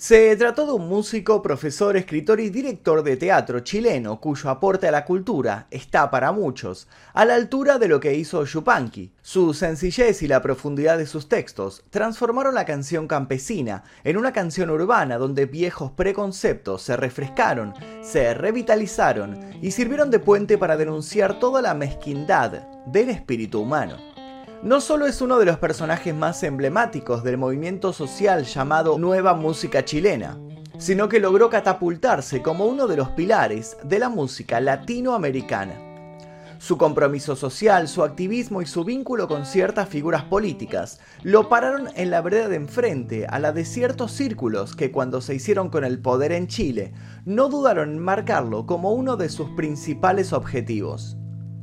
Se trató de un músico, profesor, escritor y director de teatro chileno cuyo aporte a la cultura está para muchos a la altura de lo que hizo Yupanqui. Su sencillez y la profundidad de sus textos transformaron la canción campesina en una canción urbana donde viejos preconceptos se refrescaron, se revitalizaron y sirvieron de puente para denunciar toda la mezquindad del espíritu humano no solo es uno de los personajes más emblemáticos del movimiento social llamado Nueva Música Chilena, sino que logró catapultarse como uno de los pilares de la música latinoamericana. Su compromiso social, su activismo y su vínculo con ciertas figuras políticas lo pararon en la vereda de enfrente a la de ciertos círculos que cuando se hicieron con el poder en Chile no dudaron en marcarlo como uno de sus principales objetivos.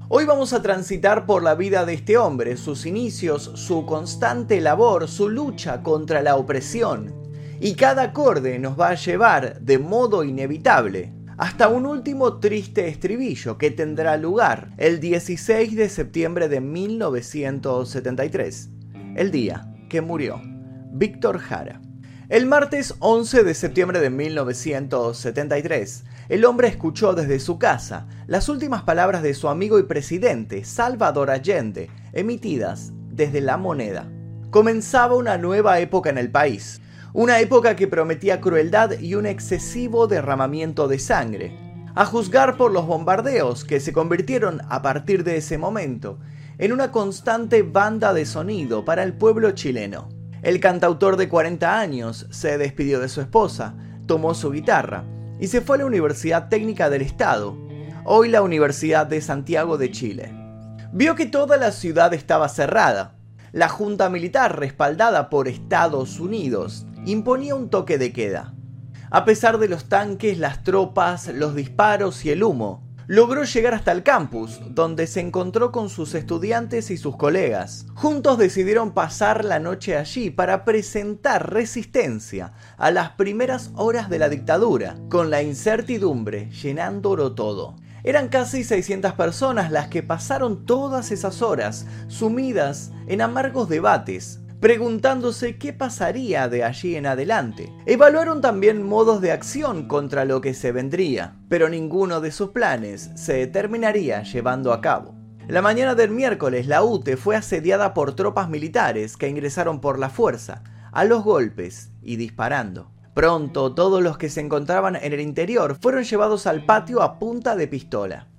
Hoy vamos a transitar por la vida de este hombre, sus inicios, su constante labor, su lucha contra la opresión. Y cada acorde nos va a llevar, de modo inevitable, hasta un último triste estribillo que tendrá lugar el 16 de septiembre de 1973, el día que murió Víctor Jara. El martes 11 de septiembre de 1973, el hombre escuchó desde su casa las últimas palabras de su amigo y presidente, Salvador Allende, emitidas desde la moneda. Comenzaba una nueva época en el país, una época que prometía crueldad y un excesivo derramamiento de sangre, a juzgar por los bombardeos que se convirtieron a partir de ese momento en una constante banda de sonido para el pueblo chileno. El cantautor de 40 años se despidió de su esposa, tomó su guitarra y se fue a la Universidad Técnica del Estado, hoy la Universidad de Santiago de Chile. Vio que toda la ciudad estaba cerrada. La Junta Militar, respaldada por Estados Unidos, imponía un toque de queda. A pesar de los tanques, las tropas, los disparos y el humo, logró llegar hasta el campus, donde se encontró con sus estudiantes y sus colegas. Juntos decidieron pasar la noche allí para presentar resistencia a las primeras horas de la dictadura, con la incertidumbre llenándolo todo. Eran casi 600 personas las que pasaron todas esas horas sumidas en amargos debates, preguntándose qué pasaría de allí en adelante. Evaluaron también modos de acción contra lo que se vendría, pero ninguno de sus planes se terminaría llevando a cabo. La mañana del miércoles, la UTE fue asediada por tropas militares que ingresaron por la fuerza, a los golpes y disparando. Pronto, todos los que se encontraban en el interior fueron llevados al patio a punta de pistola.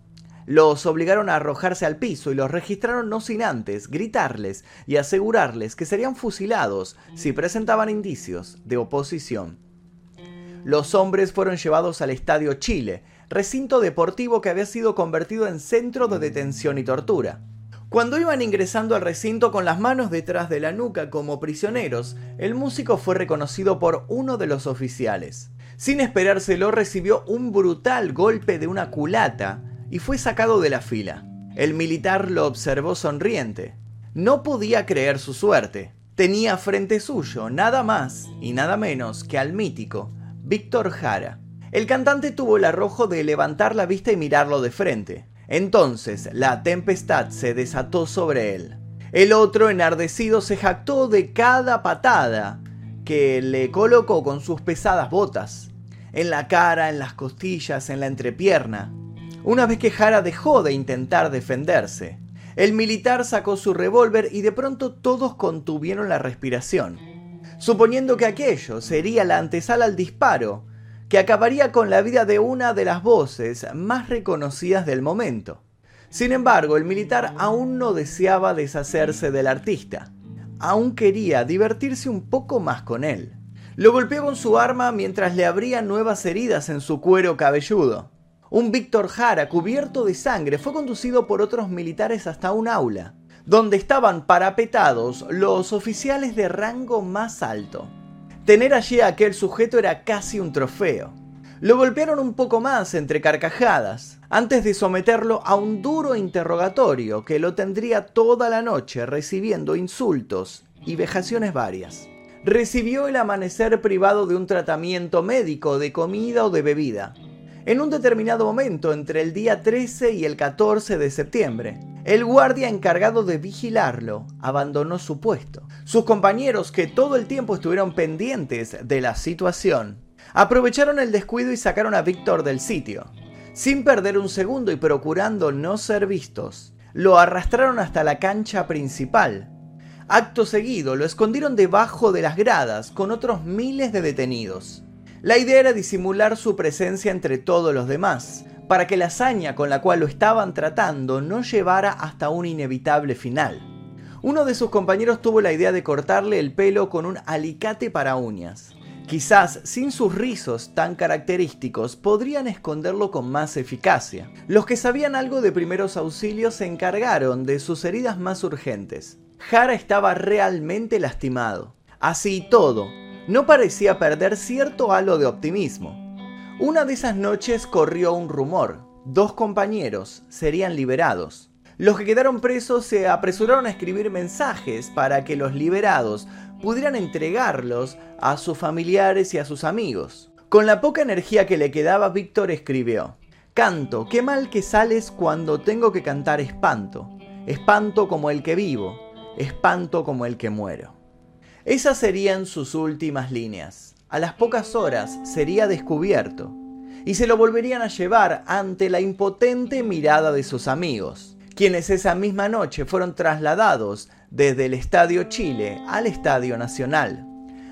Los obligaron a arrojarse al piso y los registraron no sin antes gritarles y asegurarles que serían fusilados si presentaban indicios de oposición. Los hombres fueron llevados al Estadio Chile, recinto deportivo que había sido convertido en centro de detención y tortura. Cuando iban ingresando al recinto con las manos detrás de la nuca como prisioneros, el músico fue reconocido por uno de los oficiales. Sin esperárselo recibió un brutal golpe de una culata y fue sacado de la fila. El militar lo observó sonriente. No podía creer su suerte. Tenía frente suyo nada más y nada menos que al mítico Víctor Jara. El cantante tuvo el arrojo de levantar la vista y mirarlo de frente. Entonces la tempestad se desató sobre él. El otro, enardecido, se jactó de cada patada que le colocó con sus pesadas botas, en la cara, en las costillas, en la entrepierna. Una vez que Jara dejó de intentar defenderse, el militar sacó su revólver y de pronto todos contuvieron la respiración, suponiendo que aquello sería la antesala al disparo que acabaría con la vida de una de las voces más reconocidas del momento. Sin embargo, el militar aún no deseaba deshacerse del artista, aún quería divertirse un poco más con él. Lo golpeó con su arma mientras le abría nuevas heridas en su cuero cabelludo. Un Víctor Jara cubierto de sangre fue conducido por otros militares hasta un aula, donde estaban parapetados los oficiales de rango más alto. Tener allí a aquel sujeto era casi un trofeo. Lo golpearon un poco más entre carcajadas, antes de someterlo a un duro interrogatorio que lo tendría toda la noche recibiendo insultos y vejaciones varias. Recibió el amanecer privado de un tratamiento médico, de comida o de bebida, en un determinado momento entre el día 13 y el 14 de septiembre. El guardia encargado de vigilarlo abandonó su puesto. Sus compañeros, que todo el tiempo estuvieron pendientes de la situación, aprovecharon el descuido y sacaron a Víctor del sitio. Sin perder un segundo y procurando no ser vistos, lo arrastraron hasta la cancha principal. Acto seguido, lo escondieron debajo de las gradas con otros miles de detenidos. La idea era disimular su presencia entre todos los demás, para que la hazaña con la cual lo estaban tratando no llevara hasta un inevitable final. Uno de sus compañeros tuvo la idea de cortarle el pelo con un alicate para uñas. Quizás sin sus rizos tan característicos podrían esconderlo con más eficacia. Los que sabían algo de primeros auxilios se encargaron de sus heridas más urgentes. Jara estaba realmente lastimado. Así y todo, no parecía perder cierto halo de optimismo. Una de esas noches corrió un rumor. Dos compañeros serían liberados. Los que quedaron presos se apresuraron a escribir mensajes para que los liberados pudieran entregarlos a sus familiares y a sus amigos. Con la poca energía que le quedaba, Víctor escribió, Canto, qué mal que sales cuando tengo que cantar espanto. Espanto como el que vivo, espanto como el que muero. Esas serían sus últimas líneas a las pocas horas sería descubierto y se lo volverían a llevar ante la impotente mirada de sus amigos, quienes esa misma noche fueron trasladados desde el Estadio Chile al Estadio Nacional.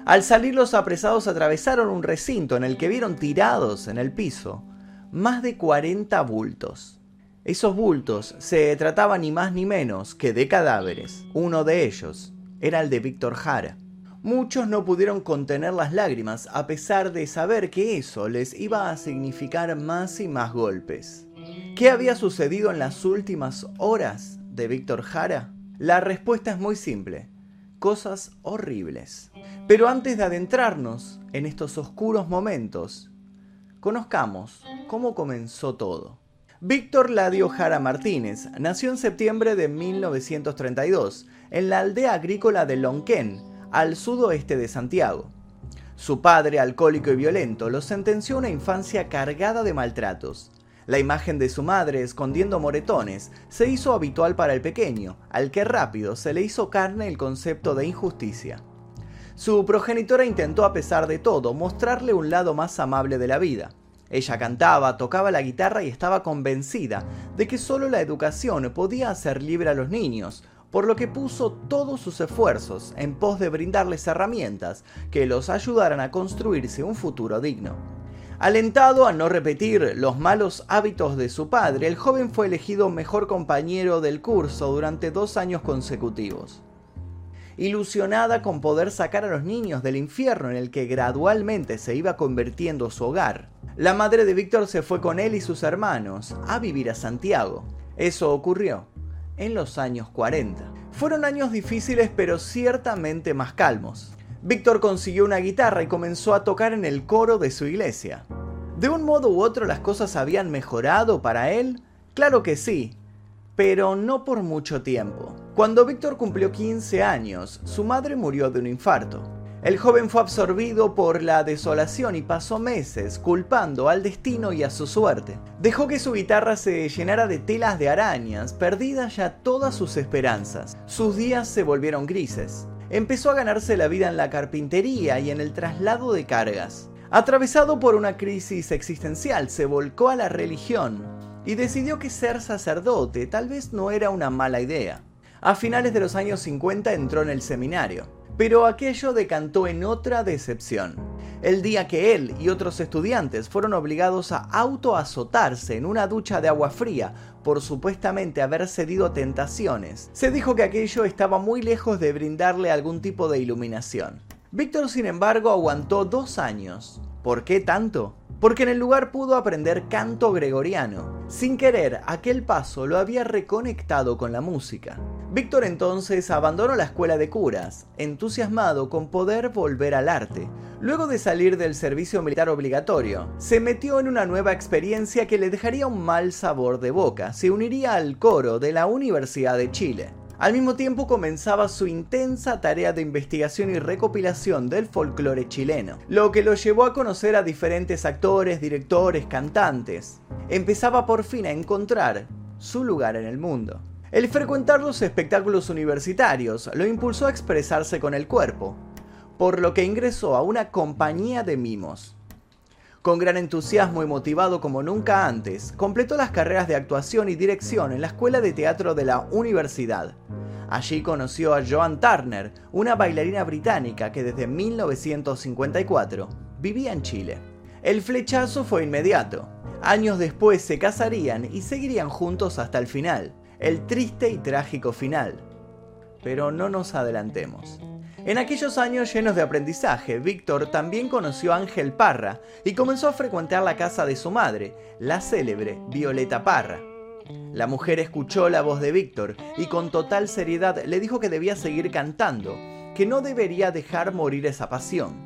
Al salir los apresados atravesaron un recinto en el que vieron tirados en el piso más de 40 bultos. Esos bultos se trataban ni más ni menos que de cadáveres. Uno de ellos era el de Víctor Jara. Muchos no pudieron contener las lágrimas a pesar de saber que eso les iba a significar más y más golpes. ¿Qué había sucedido en las últimas horas de Víctor Jara? La respuesta es muy simple. Cosas horribles. Pero antes de adentrarnos en estos oscuros momentos, conozcamos cómo comenzó todo. Víctor Ladio Jara Martínez nació en septiembre de 1932 en la aldea agrícola de Lonquén, al sudoeste de Santiago. Su padre, alcohólico y violento, lo sentenció a una infancia cargada de maltratos. La imagen de su madre escondiendo moretones se hizo habitual para el pequeño, al que rápido se le hizo carne el concepto de injusticia. Su progenitora intentó a pesar de todo mostrarle un lado más amable de la vida. Ella cantaba, tocaba la guitarra y estaba convencida de que solo la educación podía hacer libre a los niños, por lo que puso todos sus esfuerzos en pos de brindarles herramientas que los ayudaran a construirse un futuro digno. Alentado a no repetir los malos hábitos de su padre, el joven fue elegido mejor compañero del curso durante dos años consecutivos. Ilusionada con poder sacar a los niños del infierno en el que gradualmente se iba convirtiendo su hogar, la madre de Víctor se fue con él y sus hermanos a vivir a Santiago. Eso ocurrió en los años 40. Fueron años difíciles pero ciertamente más calmos. Víctor consiguió una guitarra y comenzó a tocar en el coro de su iglesia. ¿De un modo u otro las cosas habían mejorado para él? Claro que sí, pero no por mucho tiempo. Cuando Víctor cumplió 15 años, su madre murió de un infarto. El joven fue absorbido por la desolación y pasó meses culpando al destino y a su suerte. Dejó que su guitarra se llenara de telas de arañas, perdidas ya todas sus esperanzas. Sus días se volvieron grises. Empezó a ganarse la vida en la carpintería y en el traslado de cargas. Atravesado por una crisis existencial, se volcó a la religión y decidió que ser sacerdote tal vez no era una mala idea. A finales de los años 50 entró en el seminario. Pero aquello decantó en otra decepción. El día que él y otros estudiantes fueron obligados a autoazotarse en una ducha de agua fría por supuestamente haber cedido tentaciones, se dijo que aquello estaba muy lejos de brindarle algún tipo de iluminación. Víctor, sin embargo, aguantó dos años. ¿Por qué tanto? Porque en el lugar pudo aprender canto gregoriano. Sin querer, aquel paso lo había reconectado con la música. Víctor entonces abandonó la escuela de curas, entusiasmado con poder volver al arte. Luego de salir del servicio militar obligatorio, se metió en una nueva experiencia que le dejaría un mal sabor de boca. Se uniría al coro de la Universidad de Chile. Al mismo tiempo comenzaba su intensa tarea de investigación y recopilación del folclore chileno, lo que lo llevó a conocer a diferentes actores, directores, cantantes. Empezaba por fin a encontrar su lugar en el mundo. El frecuentar los espectáculos universitarios lo impulsó a expresarse con el cuerpo, por lo que ingresó a una compañía de mimos. Con gran entusiasmo y motivado como nunca antes, completó las carreras de actuación y dirección en la Escuela de Teatro de la Universidad. Allí conoció a Joan Turner, una bailarina británica que desde 1954 vivía en Chile. El flechazo fue inmediato. Años después se casarían y seguirían juntos hasta el final, el triste y trágico final. Pero no nos adelantemos. En aquellos años llenos de aprendizaje, Víctor también conoció a Ángel Parra y comenzó a frecuentar la casa de su madre, la célebre Violeta Parra. La mujer escuchó la voz de Víctor y con total seriedad le dijo que debía seguir cantando, que no debería dejar morir esa pasión.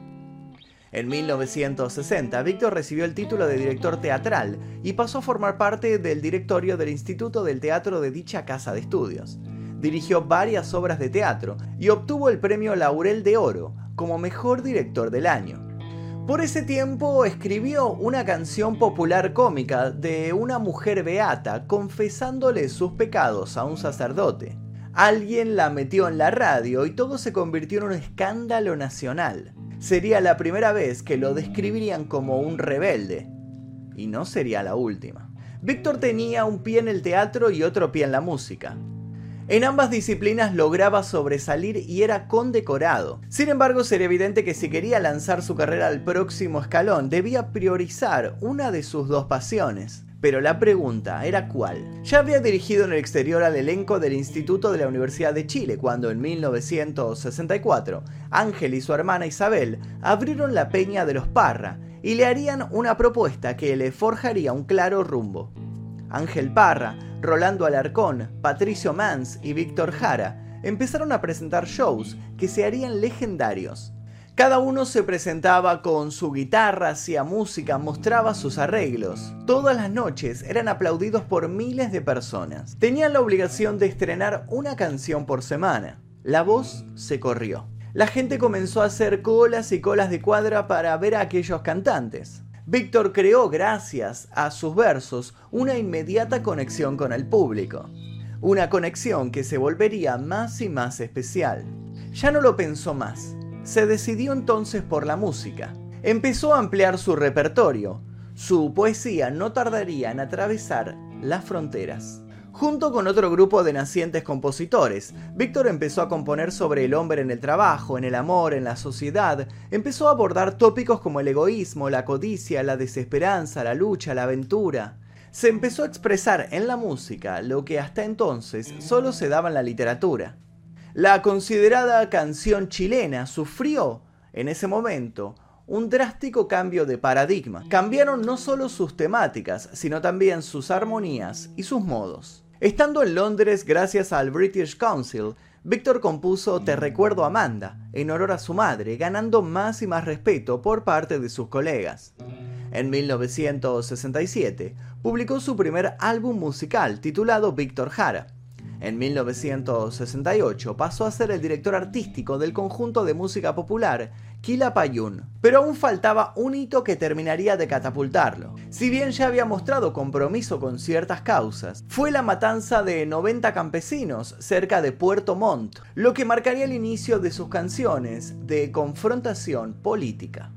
En 1960, Víctor recibió el título de director teatral y pasó a formar parte del directorio del Instituto del Teatro de dicha casa de estudios dirigió varias obras de teatro y obtuvo el premio Laurel de Oro como mejor director del año. Por ese tiempo escribió una canción popular cómica de una mujer beata confesándole sus pecados a un sacerdote. Alguien la metió en la radio y todo se convirtió en un escándalo nacional. Sería la primera vez que lo describirían como un rebelde. Y no sería la última. Víctor tenía un pie en el teatro y otro pie en la música. En ambas disciplinas lograba sobresalir y era condecorado. Sin embargo, sería evidente que si quería lanzar su carrera al próximo escalón, debía priorizar una de sus dos pasiones. Pero la pregunta era cuál. Ya había dirigido en el exterior al elenco del Instituto de la Universidad de Chile cuando en 1964 Ángel y su hermana Isabel abrieron la Peña de los Parra y le harían una propuesta que le forjaría un claro rumbo. Ángel Parra Rolando Alarcón, Patricio Mans y Víctor Jara empezaron a presentar shows que se harían legendarios. Cada uno se presentaba con su guitarra, hacía música, mostraba sus arreglos. Todas las noches eran aplaudidos por miles de personas. Tenían la obligación de estrenar una canción por semana. La voz se corrió. La gente comenzó a hacer colas y colas de cuadra para ver a aquellos cantantes. Víctor creó, gracias a sus versos, una inmediata conexión con el público. Una conexión que se volvería más y más especial. Ya no lo pensó más. Se decidió entonces por la música. Empezó a ampliar su repertorio. Su poesía no tardaría en atravesar las fronteras. Junto con otro grupo de nacientes compositores, Víctor empezó a componer sobre el hombre en el trabajo, en el amor, en la sociedad, empezó a abordar tópicos como el egoísmo, la codicia, la desesperanza, la lucha, la aventura. Se empezó a expresar en la música lo que hasta entonces solo se daba en la literatura. La considerada canción chilena sufrió, en ese momento, un drástico cambio de paradigma. Cambiaron no solo sus temáticas, sino también sus armonías y sus modos. Estando en Londres gracias al British Council, Víctor compuso Te recuerdo Amanda, en honor a su madre, ganando más y más respeto por parte de sus colegas. En 1967, publicó su primer álbum musical titulado Víctor Jara. En 1968 pasó a ser el director artístico del conjunto de música popular Quilapayún, pero aún faltaba un hito que terminaría de catapultarlo. Si bien ya había mostrado compromiso con ciertas causas, fue la matanza de 90 campesinos cerca de Puerto Montt, lo que marcaría el inicio de sus canciones de confrontación política.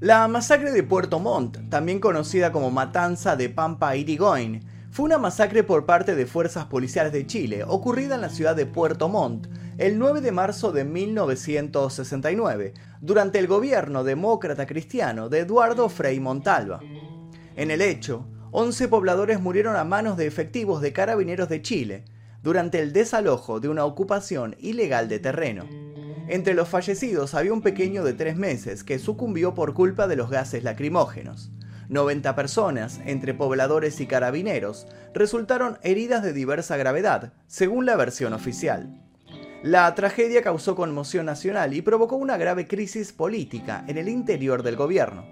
La masacre de Puerto Montt, también conocida como Matanza de Pampa Irigoyen, fue una masacre por parte de fuerzas policiales de Chile, ocurrida en la ciudad de Puerto Montt, el 9 de marzo de 1969, durante el gobierno demócrata cristiano de Eduardo Frei Montalva. En el hecho, 11 pobladores murieron a manos de efectivos de carabineros de Chile durante el desalojo de una ocupación ilegal de terreno. Entre los fallecidos había un pequeño de tres meses que sucumbió por culpa de los gases lacrimógenos. 90 personas, entre pobladores y carabineros, resultaron heridas de diversa gravedad, según la versión oficial. La tragedia causó conmoción nacional y provocó una grave crisis política en el interior del gobierno.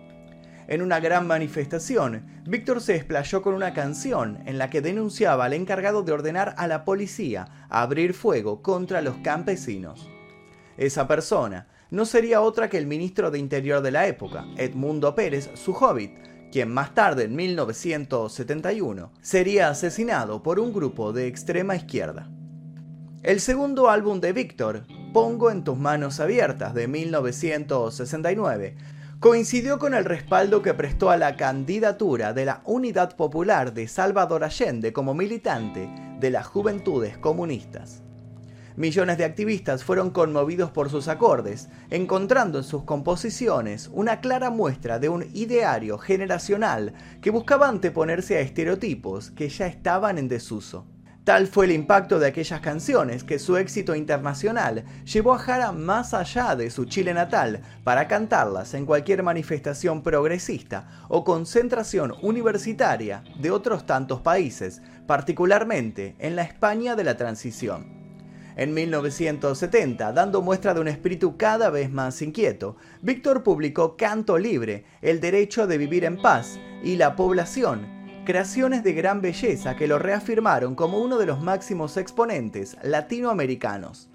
En una gran manifestación, Víctor se explayó con una canción en la que denunciaba al encargado de ordenar a la policía abrir fuego contra los campesinos. Esa persona no sería otra que el ministro de Interior de la época, Edmundo Pérez, su hobbit, quien más tarde, en 1971, sería asesinado por un grupo de extrema izquierda. El segundo álbum de Víctor, Pongo en tus manos abiertas, de 1969, coincidió con el respaldo que prestó a la candidatura de la Unidad Popular de Salvador Allende como militante de las Juventudes Comunistas. Millones de activistas fueron conmovidos por sus acordes, encontrando en sus composiciones una clara muestra de un ideario generacional que buscaba anteponerse a estereotipos que ya estaban en desuso. Tal fue el impacto de aquellas canciones que su éxito internacional llevó a Jara más allá de su Chile natal para cantarlas en cualquier manifestación progresista o concentración universitaria de otros tantos países, particularmente en la España de la transición. En 1970, dando muestra de un espíritu cada vez más inquieto, Víctor publicó Canto Libre, El Derecho de Vivir en Paz y La Población, creaciones de gran belleza que lo reafirmaron como uno de los máximos exponentes latinoamericanos.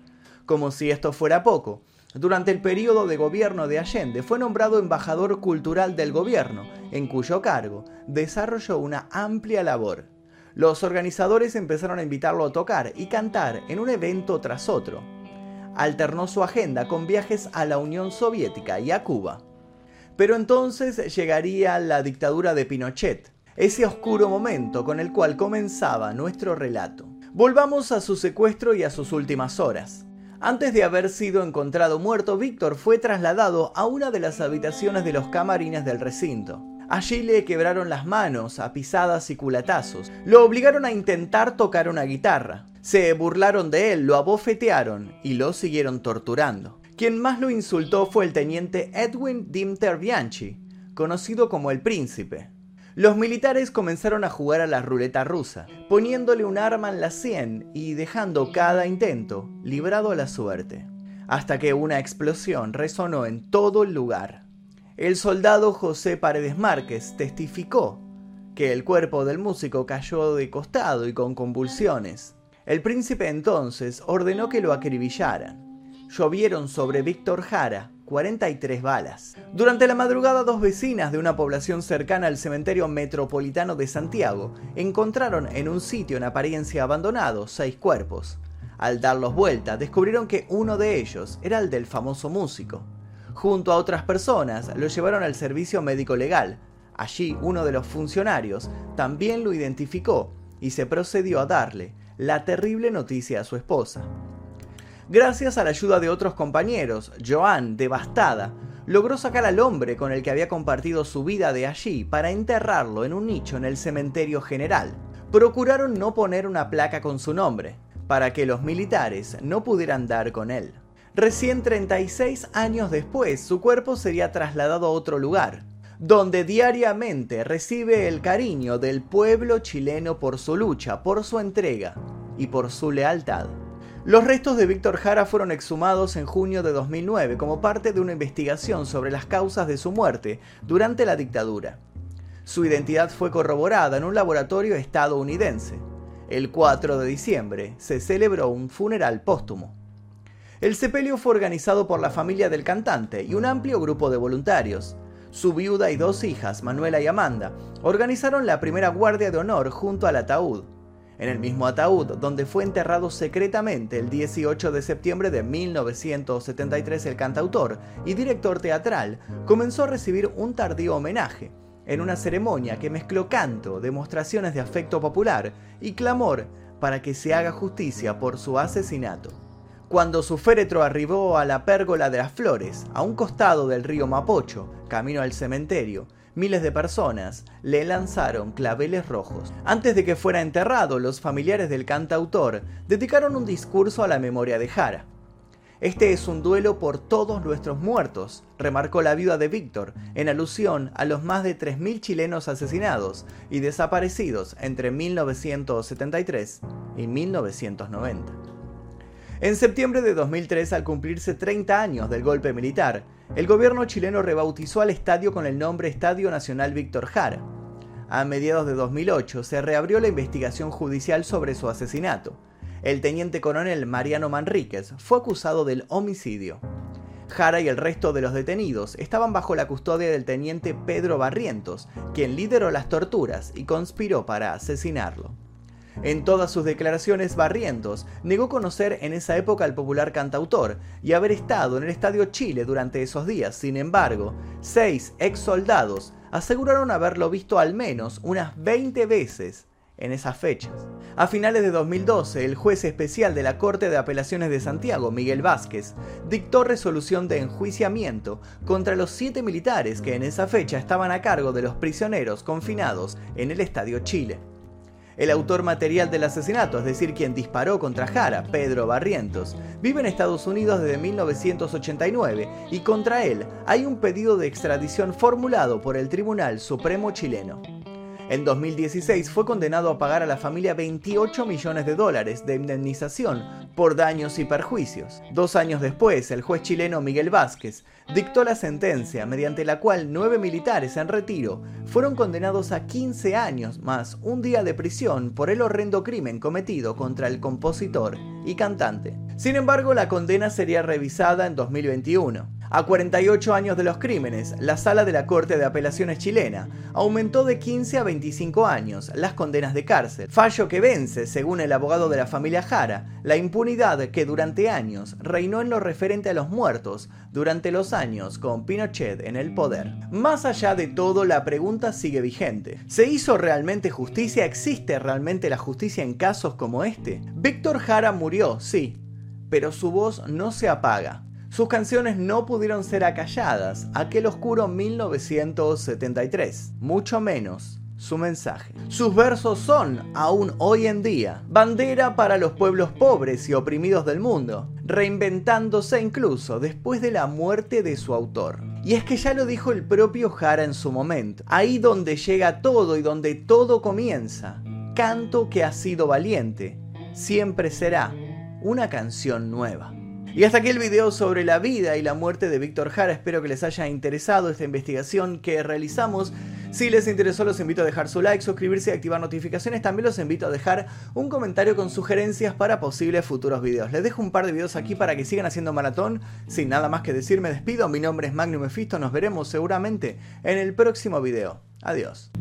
Como si esto fuera poco, durante el periodo de gobierno de Allende fue nombrado embajador cultural del gobierno, en cuyo cargo desarrolló una amplia labor los organizadores empezaron a invitarlo a tocar y cantar en un evento tras otro. Alternó su agenda con viajes a la Unión Soviética y a Cuba. Pero entonces llegaría la dictadura de Pinochet, ese oscuro momento con el cual comenzaba nuestro relato. Volvamos a su secuestro y a sus últimas horas. Antes de haber sido encontrado muerto, Víctor fue trasladado a una de las habitaciones de los camarines del recinto. Allí le quebraron las manos a pisadas y culatazos. Lo obligaron a intentar tocar una guitarra. Se burlaron de él, lo abofetearon y lo siguieron torturando. Quien más lo insultó fue el teniente Edwin Dimter Bianchi, conocido como el Príncipe. Los militares comenzaron a jugar a la ruleta rusa, poniéndole un arma en la sien y dejando cada intento librado a la suerte, hasta que una explosión resonó en todo el lugar. El soldado José Paredes Márquez testificó que el cuerpo del músico cayó de costado y con convulsiones. El príncipe entonces ordenó que lo acribillaran. Llovieron sobre Víctor Jara 43 balas. Durante la madrugada, dos vecinas de una población cercana al cementerio metropolitano de Santiago encontraron en un sitio en apariencia abandonado seis cuerpos. Al darlos vuelta, descubrieron que uno de ellos era el del famoso músico. Junto a otras personas lo llevaron al servicio médico legal. Allí uno de los funcionarios también lo identificó y se procedió a darle la terrible noticia a su esposa. Gracias a la ayuda de otros compañeros, Joan, devastada, logró sacar al hombre con el que había compartido su vida de allí para enterrarlo en un nicho en el cementerio general. Procuraron no poner una placa con su nombre, para que los militares no pudieran dar con él. Recién 36 años después, su cuerpo sería trasladado a otro lugar, donde diariamente recibe el cariño del pueblo chileno por su lucha, por su entrega y por su lealtad. Los restos de Víctor Jara fueron exhumados en junio de 2009 como parte de una investigación sobre las causas de su muerte durante la dictadura. Su identidad fue corroborada en un laboratorio estadounidense. El 4 de diciembre se celebró un funeral póstumo. El sepelio fue organizado por la familia del cantante y un amplio grupo de voluntarios. Su viuda y dos hijas, Manuela y Amanda, organizaron la primera guardia de honor junto al ataúd. En el mismo ataúd, donde fue enterrado secretamente el 18 de septiembre de 1973 el cantautor y director teatral, comenzó a recibir un tardío homenaje, en una ceremonia que mezcló canto, demostraciones de afecto popular y clamor para que se haga justicia por su asesinato. Cuando su féretro arribó a la pérgola de las flores, a un costado del río Mapocho, camino al cementerio, miles de personas le lanzaron claveles rojos. Antes de que fuera enterrado, los familiares del cantautor dedicaron un discurso a la memoria de Jara. Este es un duelo por todos nuestros muertos, remarcó la viuda de Víctor, en alusión a los más de 3.000 chilenos asesinados y desaparecidos entre 1973 y 1990. En septiembre de 2003, al cumplirse 30 años del golpe militar, el gobierno chileno rebautizó al estadio con el nombre Estadio Nacional Víctor Jara. A mediados de 2008 se reabrió la investigación judicial sobre su asesinato. El teniente coronel Mariano Manríquez fue acusado del homicidio. Jara y el resto de los detenidos estaban bajo la custodia del teniente Pedro Barrientos, quien lideró las torturas y conspiró para asesinarlo. En todas sus declaraciones, Barrientos negó conocer en esa época al popular cantautor y haber estado en el Estadio Chile durante esos días. Sin embargo, seis ex soldados aseguraron haberlo visto al menos unas 20 veces en esas fechas. A finales de 2012, el juez especial de la Corte de Apelaciones de Santiago, Miguel Vázquez, dictó resolución de enjuiciamiento contra los siete militares que en esa fecha estaban a cargo de los prisioneros confinados en el Estadio Chile. El autor material del asesinato, es decir, quien disparó contra Jara, Pedro Barrientos, vive en Estados Unidos desde 1989 y contra él hay un pedido de extradición formulado por el Tribunal Supremo chileno. En 2016 fue condenado a pagar a la familia 28 millones de dólares de indemnización por daños y perjuicios. Dos años después, el juez chileno Miguel Vázquez dictó la sentencia mediante la cual nueve militares en retiro fueron condenados a 15 años más un día de prisión por el horrendo crimen cometido contra el compositor y cantante. Sin embargo, la condena sería revisada en 2021. A 48 años de los crímenes, la sala de la Corte de Apelaciones chilena aumentó de 15 a 25 años las condenas de cárcel, fallo que vence, según el abogado de la familia Jara, la impunidad que durante años reinó en lo referente a los muertos durante los años con Pinochet en el poder. Más allá de todo, la pregunta sigue vigente. ¿Se hizo realmente justicia? ¿Existe realmente la justicia en casos como este? Víctor Jara murió, sí, pero su voz no se apaga. Sus canciones no pudieron ser acalladas aquel oscuro 1973, mucho menos su mensaje. Sus versos son, aún hoy en día, bandera para los pueblos pobres y oprimidos del mundo, reinventándose incluso después de la muerte de su autor. Y es que ya lo dijo el propio Jara en su momento, ahí donde llega todo y donde todo comienza, canto que ha sido valiente, siempre será una canción nueva. Y hasta aquí el video sobre la vida y la muerte de Víctor Jara. Espero que les haya interesado esta investigación que realizamos. Si les interesó los invito a dejar su like, suscribirse y activar notificaciones. También los invito a dejar un comentario con sugerencias para posibles futuros videos. Les dejo un par de videos aquí para que sigan haciendo maratón. Sin nada más que decir me despido. Mi nombre es Magnum Mephisto. Nos veremos seguramente en el próximo video. Adiós.